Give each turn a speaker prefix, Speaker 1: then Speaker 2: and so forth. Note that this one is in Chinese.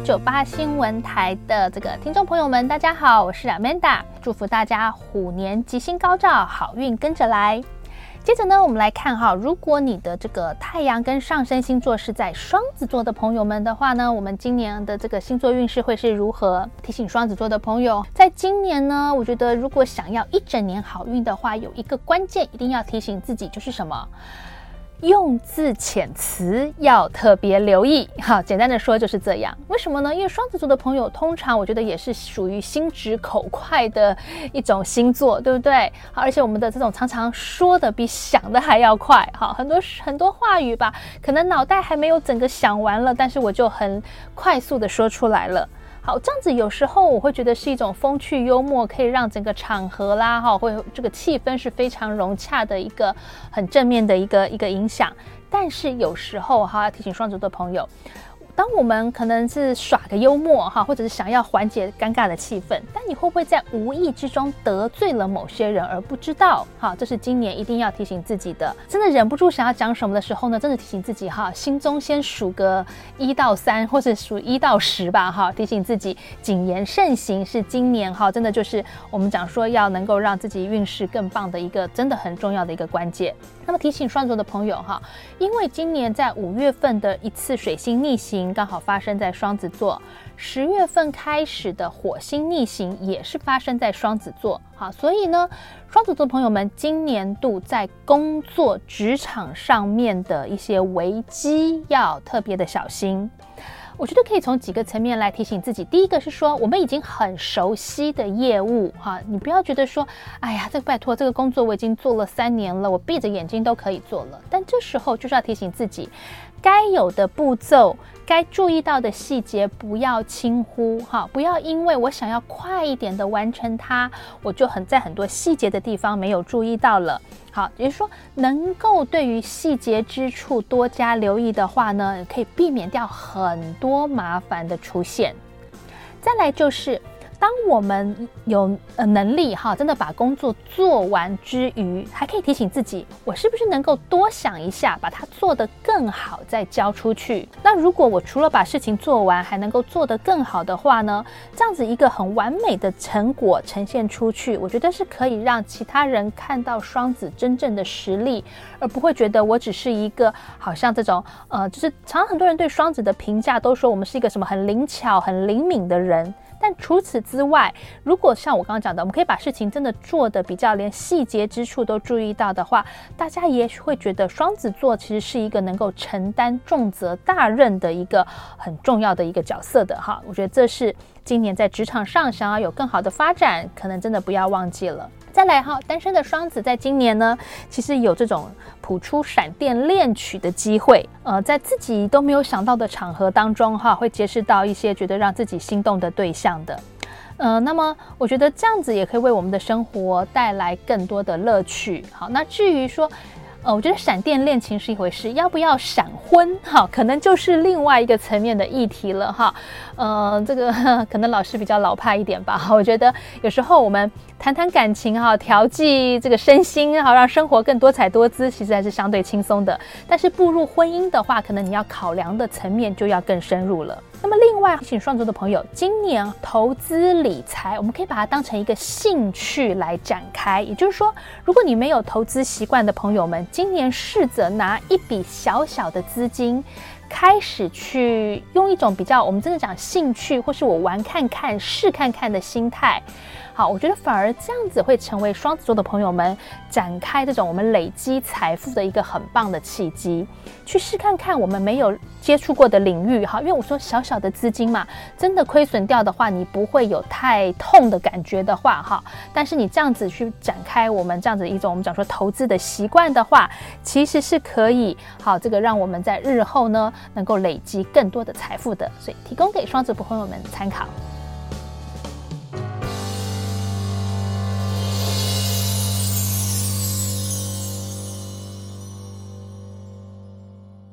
Speaker 1: 九八新闻台的这个听众朋友们，大家好，我是 Amanda，祝福大家虎年吉星高照，好运跟着来。接着呢，我们来看哈，如果你的这个太阳跟上升星座是在双子座的朋友们的话呢，我们今年的这个星座运势会是如何？提醒双子座的朋友，在今年呢，我觉得如果想要一整年好运的话，有一个关键一定要提醒自己，就是什么？用字遣词要特别留意，好，简单的说就是这样。为什么呢？因为双子座的朋友通常我觉得也是属于心直口快的一种星座，对不对？好，而且我们的这种常常说的比想的还要快，好，很多很多话语吧，可能脑袋还没有整个想完了，但是我就很快速的说出来了。好，这样子有时候我会觉得是一种风趣幽默，可以让整个场合啦，哈，会这个气氛是非常融洽的一个很正面的一个一个影响。但是有时候哈，要提醒双子座朋友。当我们可能是耍个幽默哈，或者是想要缓解尴尬的气氛，但你会不会在无意之中得罪了某些人而不知道？哈，这是今年一定要提醒自己的。真的忍不住想要讲什么的时候呢，真的提醒自己哈，心中先数个一到三，或者数一到十吧哈，提醒自己谨言慎行是今年哈，真的就是我们讲说要能够让自己运势更棒的一个真的很重要的一个关键。那么提醒双子座的朋友哈，因为今年在五月份的一次水星逆行刚好发生在双子座，十月份开始的火星逆行也是发生在双子座，好，所以呢，双子座朋友们今年度在工作职场上面的一些危机要特别的小心。我觉得可以从几个层面来提醒自己。第一个是说，我们已经很熟悉的业务，哈，你不要觉得说，哎呀，这个拜托，这个工作我已经做了三年了，我闭着眼睛都可以做了。但这时候就是要提醒自己，该有的步骤。该注意到的细节不要轻忽哈，不要因为我想要快一点的完成它，我就很在很多细节的地方没有注意到了。好，也就是说，能够对于细节之处多加留意的话呢，可以避免掉很多麻烦的出现。再来就是。当我们有呃能力哈，真的把工作做完之余，还可以提醒自己，我是不是能够多想一下，把它做得更好，再交出去。如果我除了把事情做完，还能够做得更好的话呢？这样子一个很完美的成果呈现出去，我觉得是可以让其他人看到双子真正的实力，而不会觉得我只是一个好像这种呃，就是常常很多人对双子的评价都说我们是一个什么很灵巧、很灵敏的人。但除此之外，如果像我刚刚讲的，我们可以把事情真的做的比较连细节之处都注意到的话，大家也许会觉得双子座其实是一个能够承担重责大任的一个很重要的一个角色的哈。我觉得这是今年在职场上想要有更好的发展，可能真的不要忘记了。再来哈，单身的双子在今年呢，其实有这种谱出闪电恋曲的机会，呃，在自己都没有想到的场合当中哈，会结识到一些觉得让自己心动的对象的，呃，那么我觉得这样子也可以为我们的生活带来更多的乐趣。好，那至于说。呃，我觉得闪电恋情是一回事，要不要闪婚哈，可能就是另外一个层面的议题了哈。呃，这个可能老师比较老派一点吧。我觉得有时候我们谈谈感情哈，调剂这个身心，好让生活更多彩多姿，其实还是相对轻松的。但是步入婚姻的话，可能你要考量的层面就要更深入了。那么，另外，请双子座的朋友，今年投资理财，我们可以把它当成一个兴趣来展开。也就是说，如果你没有投资习惯的朋友们，今年试着拿一笔小小的资金，开始去用一种比较，我们真的讲兴趣，或是我玩看看、试看看的心态。好，我觉得反而这样子会成为双子座的朋友们展开这种我们累积财富的一个很棒的契机，去试看看我们没有接触过的领域。哈，因为我说小小的资金嘛，真的亏损掉的话，你不会有太痛的感觉的话，哈。但是你这样子去展开我们这样子一种我们讲说投资的习惯的话，其实是可以好这个让我们在日后呢能够累积更多的财富的。所以提供给双子朋友们参考。